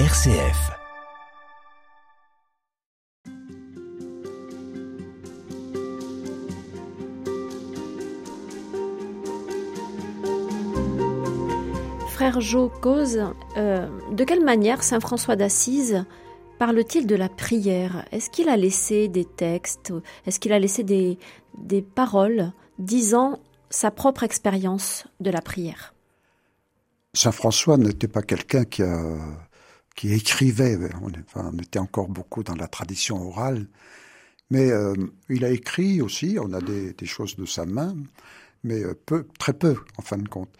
RCF. Frère Jo cause, euh, de quelle manière Saint François d'Assise parle-t-il de la prière? Est-ce qu'il a laissé des textes Est-ce qu'il a laissé des, des paroles disant sa propre expérience de la prière? Saint François n'était pas quelqu'un qui, qui écrivait, on, était encore beaucoup dans la tradition orale, mais euh, il a écrit aussi, on a des, choses de sa main, mais euh, peu, très peu en fin de compte.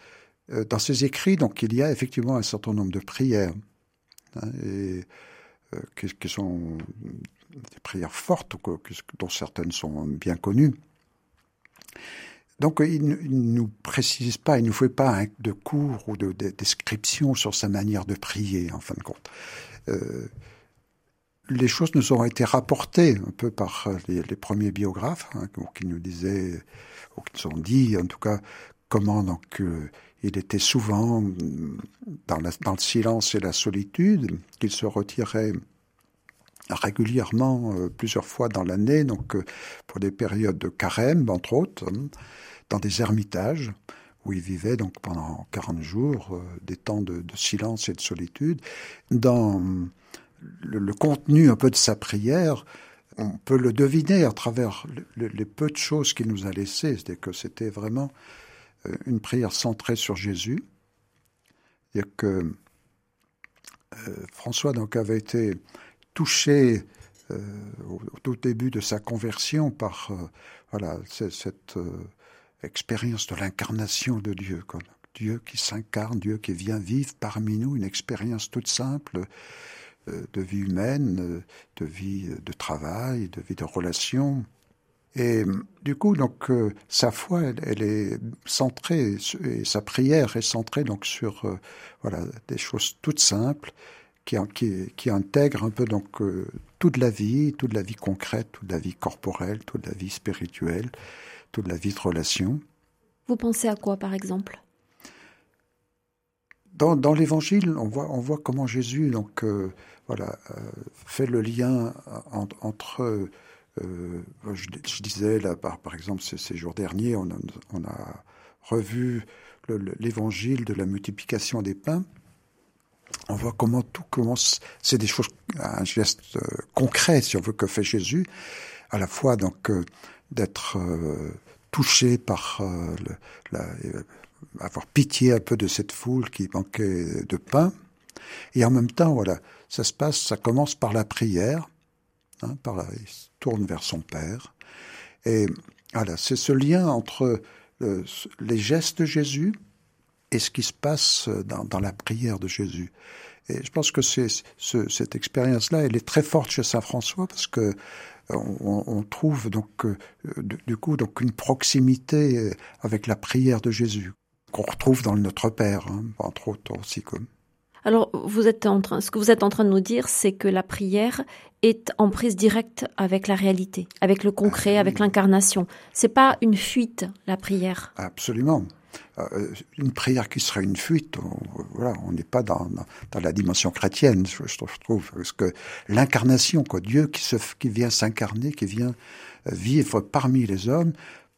Euh, dans ses écrits, donc, il y a effectivement un certain nombre de prières, hein, et, qui, sont des prières fortes, dont certaines sont bien connues. Donc il ne nous précise pas, il ne nous fait pas de cours ou de, description sur sa manière de prier, en fin de compte. Euh, les choses nous ont été rapportées un peu par les, premiers biographes, hein, qui nous disaient, ou qui nous ont dit en tout cas, comment donc euh, il était souvent dans, dans, le silence et la solitude, qu'il se retirait régulièrement euh, plusieurs fois dans l'année, donc euh, pour des périodes de carême, entre autres, hein, dans des ermitages où il vivait donc pendant 40 jours euh, des temps de, silence et de solitude. Dans le, contenu un peu de sa prière, on peut le deviner à travers les peu de choses qu'il nous a laissées, c'est-à-dire que c'était vraiment une prière centrée sur Jésus. C'est-à-dire que François donc avait été touché euh, au, tout début de sa conversion par euh, voilà cette euh, expérience de l'incarnation de Dieu, Dieu qui s'incarne, Dieu qui vient vivre parmi nous, une expérience toute simple de vie humaine, de vie de travail, de vie de relation. Et du coup, donc, sa foi, elle, est centrée, et sa prière est centrée donc sur, voilà, des choses toutes simples, qui, qui, qui, intègre un peu donc euh, toute la vie, toute la vie concrète, toute la vie corporelle, toute la vie spirituelle, toute la vie de relation. Vous pensez à quoi, par exemple? Dans, dans l'Évangile, on voit, on voit comment Jésus donc euh, voilà euh, fait le lien entre je, je, disais là par, par exemple ces, ces, jours derniers, on a, on a revu l'évangile de la multiplication des pains on voit comment tout commence. C'est des choses, un geste euh, concret, si on veut, que fait Jésus, à la fois donc euh, d'être euh, touché par avoir pitié un peu de cette foule qui manquait de pain, et en même temps, voilà, ça se passe, ça commence par la prière, hein, par la, il se tourne vers son Père, et voilà, c'est ce lien entre les gestes de Jésus et ce qui se passe dans, la prière de Jésus. Et je pense que c'est cette expérience-là, elle est très forte chez Saint François parce que on, trouve donc euh, du coup donc une proximité avec la prière de Jésus qu'on retrouve dans le Notre Père, hein, entre autres aussi comme. Alors, vous êtes en train, ce que vous êtes en train de nous dire, c'est que la prière est en prise directe avec la réalité, avec le concret, avec l'incarnation. C'est pas une fuite, la prière. Absolument. Euh, une prière qui serait une fuite, on, voilà, on n'est pas dans, dans, la dimension chrétienne, je, je trouve, parce que l'incarnation, quoi, Dieu qui, vient s'incarner, qui vient euh, vivre parmi les hommes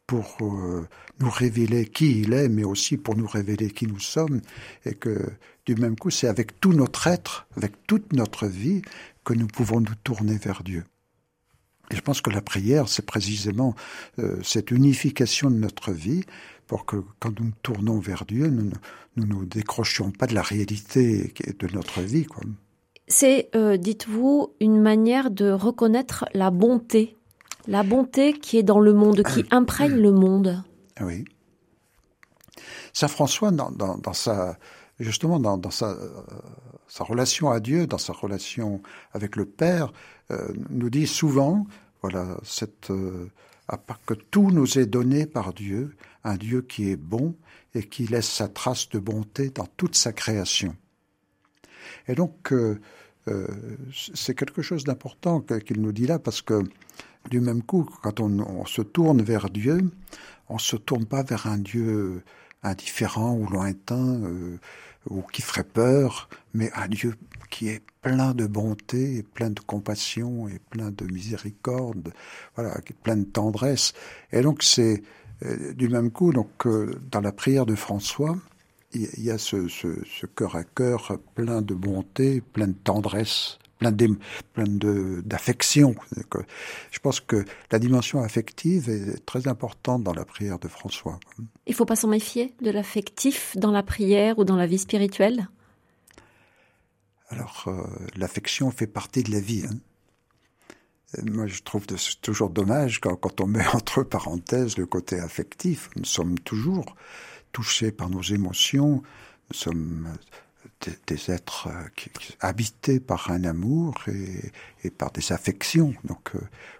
pour euh, nous révéler qui il est, mais aussi pour nous révéler qui nous sommes, et que du même coup, c'est avec tout notre être, avec toute notre vie, que nous pouvons nous tourner vers Dieu. Et je pense que la prière, c'est précisément cette unification de notre vie pour que quand nous tournons vers Dieu, nous ne nous, décrochions pas de la réalité de notre vie. C'est, euh, dites-vous, une manière de reconnaître la bonté, la bonté qui est dans le monde, qui ah. imprègne le monde. Oui. Saint François, dans, sa, justement dans, sa, sa, relation à Dieu, dans sa relation avec le Père, euh, nous dit souvent, voilà, cette euh, que tout nous est donné par Dieu, un Dieu qui est bon et qui laisse sa trace de bonté dans toute sa création. Et donc, euh, euh, c'est quelque chose d'important qu'il nous dit là, parce que du même coup, quand on, se tourne vers Dieu, on se tourne pas vers un Dieu indifférent ou lointain euh, ou qui ferait peur, mais un Dieu qui est plein de bonté, plein de compassion et plein de miséricorde, voilà, plein de tendresse. Et donc c'est du même coup, donc euh, dans la prière de François, il y a ce, ce, cœur à cœur plein de bonté, plein de tendresse, plein d'affection. Je pense que la dimension affective est très importante dans la prière de François. Il ne faut pas s'en méfier de l'affectif dans la prière ou dans la vie spirituelle? Alors, euh, l'affection fait partie de la vie. Hein. Moi, je trouve toujours dommage quand, on met entre parenthèses le côté affectif. Nous sommes toujours touchés par nos émotions. Nous sommes euh, des, êtres euh, qui, habités par un amour et, par des affections. Donc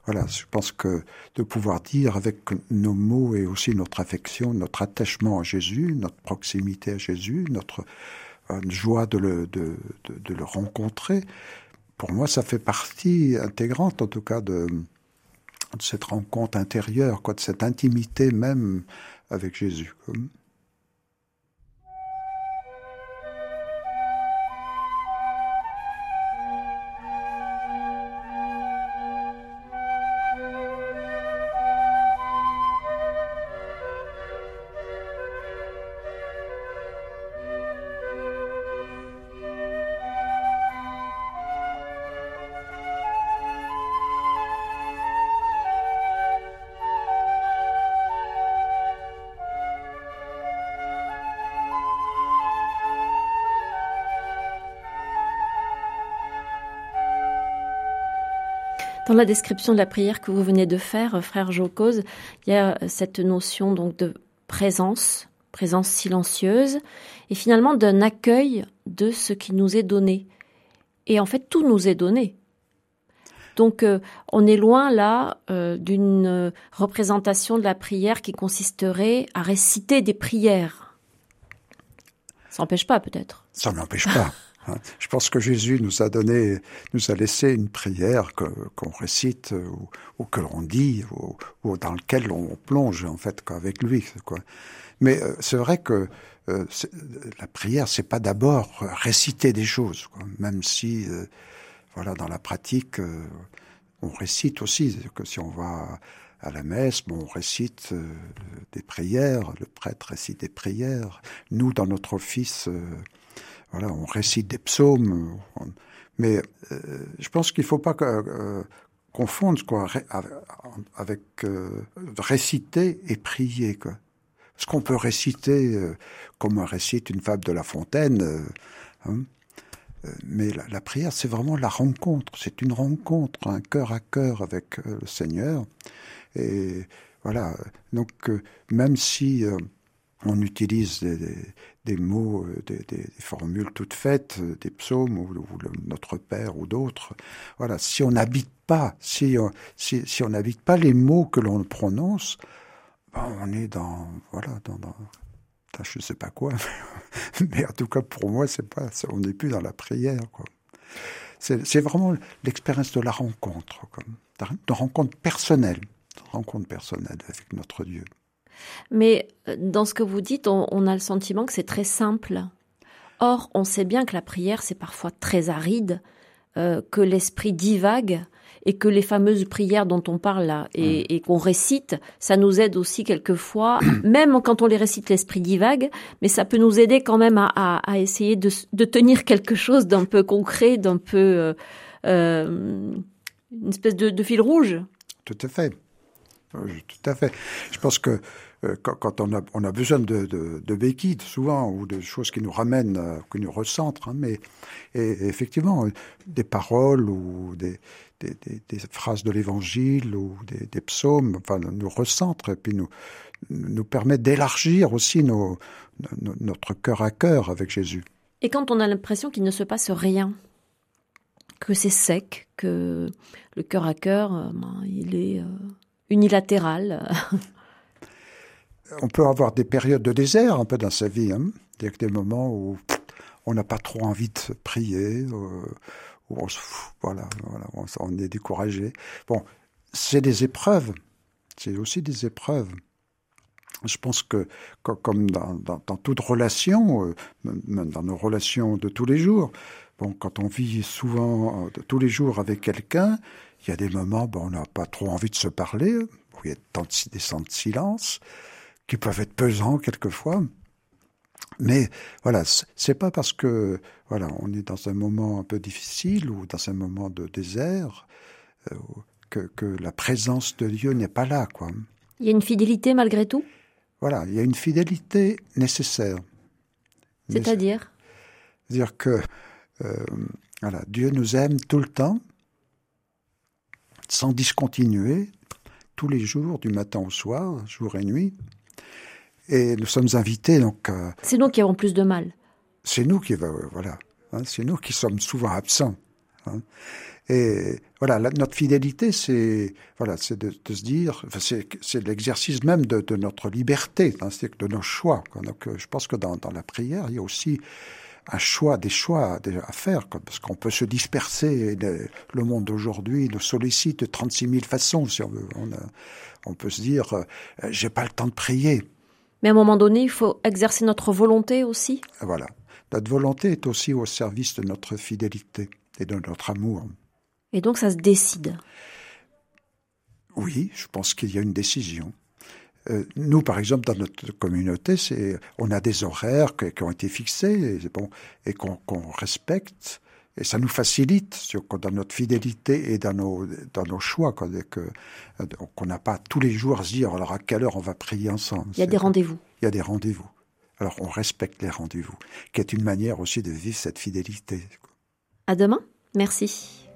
voilà, je pense que de pouvoir dire avec nos mots et aussi notre affection, notre attachement à Jésus, notre proximité à Jésus, notre joie de, le rencontrer. Pour moi, ça fait partie intégrante, en tout cas, de, de cette rencontre intérieure, quoi, de cette intimité même avec Jésus. Dans la description de la prière que vous venez de faire, euh, frère Jocose, il y a euh, cette notion donc de présence, présence silencieuse, et finalement d'un accueil de ce qui nous est donné. Et en fait, tout nous est donné. Donc, euh, on est loin là d'une représentation de la prière qui consisterait à réciter des prières. Ça n'empêche pas, peut-être. Ça n'empêche pas. Je pense que Jésus nous a donné, nous a laissé une prière qu'on récite ou, que l'on dit ou, dans lequel on plonge en fait avec lui. Mais euh, c'est vrai que euh, la prière, c'est pas d'abord réciter des choses, même si, euh, voilà, dans la pratique, on récite aussi. Que si on va à la messe, bon, on récite des prières, le prêtre récite des prières. Nous, dans notre office voilà, on récite des psaumes, mais euh, je pense qu'il ne faut pas euh, confondre quoi avec euh, réciter et prier quoi. Ce qu'on peut réciter comme on récite une fable de La Fontaine, hein, mais la, prière c'est vraiment la rencontre, c'est une rencontre, un cœur à cœur avec le Seigneur. Et voilà, donc même si on utilise des, mots, euh, des, formules toutes faites, euh, des psaumes ou, Notre Père ou d'autres. Voilà, si on n'habite pas, si on, si, on n'habite pas les mots que l'on prononce, ben, on est dans, voilà, dans, dans je sais pas quoi, mais en tout cas pour moi c'est pas, on n'est plus dans la prière. C'est vraiment l'expérience de la rencontre, de rencontre personnelle, de rencontre personnelle avec notre Dieu. Mais euh, dans ce que vous dites, on, a le sentiment que c'est très simple. Or, on sait bien que la prière, c'est parfois très aride, euh, que l'esprit divague et que les fameuses prières dont on parle là et, mm. qu'on récite, ça nous aide aussi quelquefois, même quand on les récite, l'esprit divague, mais ça peut nous aider quand même à, essayer de, tenir quelque chose d'un peu concret, d'un peu euh, une espèce de, fil rouge. Tout à fait. Tout à fait. Je pense que euh, quand, on, a, besoin de, béquilles, souvent, ou de choses qui nous ramènent, euh, qui nous recentrent. Hein, mais et, effectivement, des paroles ou des, phrases de l'Évangile ou des, psaumes, enfin, nous recentrent et puis nous nous permettent d'élargir aussi notre cœur à cœur avec Jésus. Et quand on a l'impression qu'il ne se passe rien, que c'est sec, que le cœur à cœur, euh, ben, il est unilatéral. on peut avoir des périodes de désert un peu dans sa vie. Il y a des moments où on n'a pas trop envie de prier, euh, où on, voilà, on, est découragé. Bon, c'est des épreuves. C'est aussi des épreuves. Je pense que, comme dans, toute relation, euh, dans nos relations de tous les jours, bon, quand on vit souvent tous les jours avec quelqu'un, il y a des moments, bon, on n'a pas trop envie de se parler, où il y a des temps de silence qui peuvent être pesants quelquefois. Mais voilà, c'est pas parce que voilà, on est dans un moment un peu difficile ou dans un moment de désert euh, que, que, la présence de Dieu n'est pas là, quoi. Il y a une fidélité malgré tout? Voilà, il y a une fidélité nécessaire. C'est-à-dire? dire que euh, voilà, Dieu nous aime tout le temps, sans discontinuer, tous les jours, du matin au soir, jour et nuit. Et nous sommes invités donc. c'est nous qui avons plus de mal. C'est nous qui voilà, hein, c'est nous qui sommes souvent absents. Hein. Et voilà, notre fidélité, c'est voilà, c'est de, se dire, c'est l'exercice même de, notre liberté, hein, c'est de nos choix. Donc, je pense que dans, dans, la prière, il y a aussi un choix, des choix à faire, parce qu'on peut se disperser. Le monde d'aujourd'hui nous sollicite de 36 000 façons, si on veut. On, on peut se dire, euh, j'ai pas le temps de prier. Mais à un moment donné, il faut exercer notre volonté aussi. Voilà. Notre volonté est aussi au service de notre fidélité et de notre amour. Et donc ça se décide. Oui, je pense qu'il y a une décision. Euh, nous, par exemple, dans notre communauté, on a des horaires qui, ont été fixés et, bon, et qu'on, respecte. Et ça nous facilite sur, dans notre fidélité et dans nos, dans nos choix, qu'on n'a pas tous les jours à se dire alors à quelle heure on va prier ensemble. Il y a des rendez-vous. Il y a des rendez-vous. Alors on respecte les rendez-vous, qui est une manière aussi de vivre cette fidélité. À demain. Merci.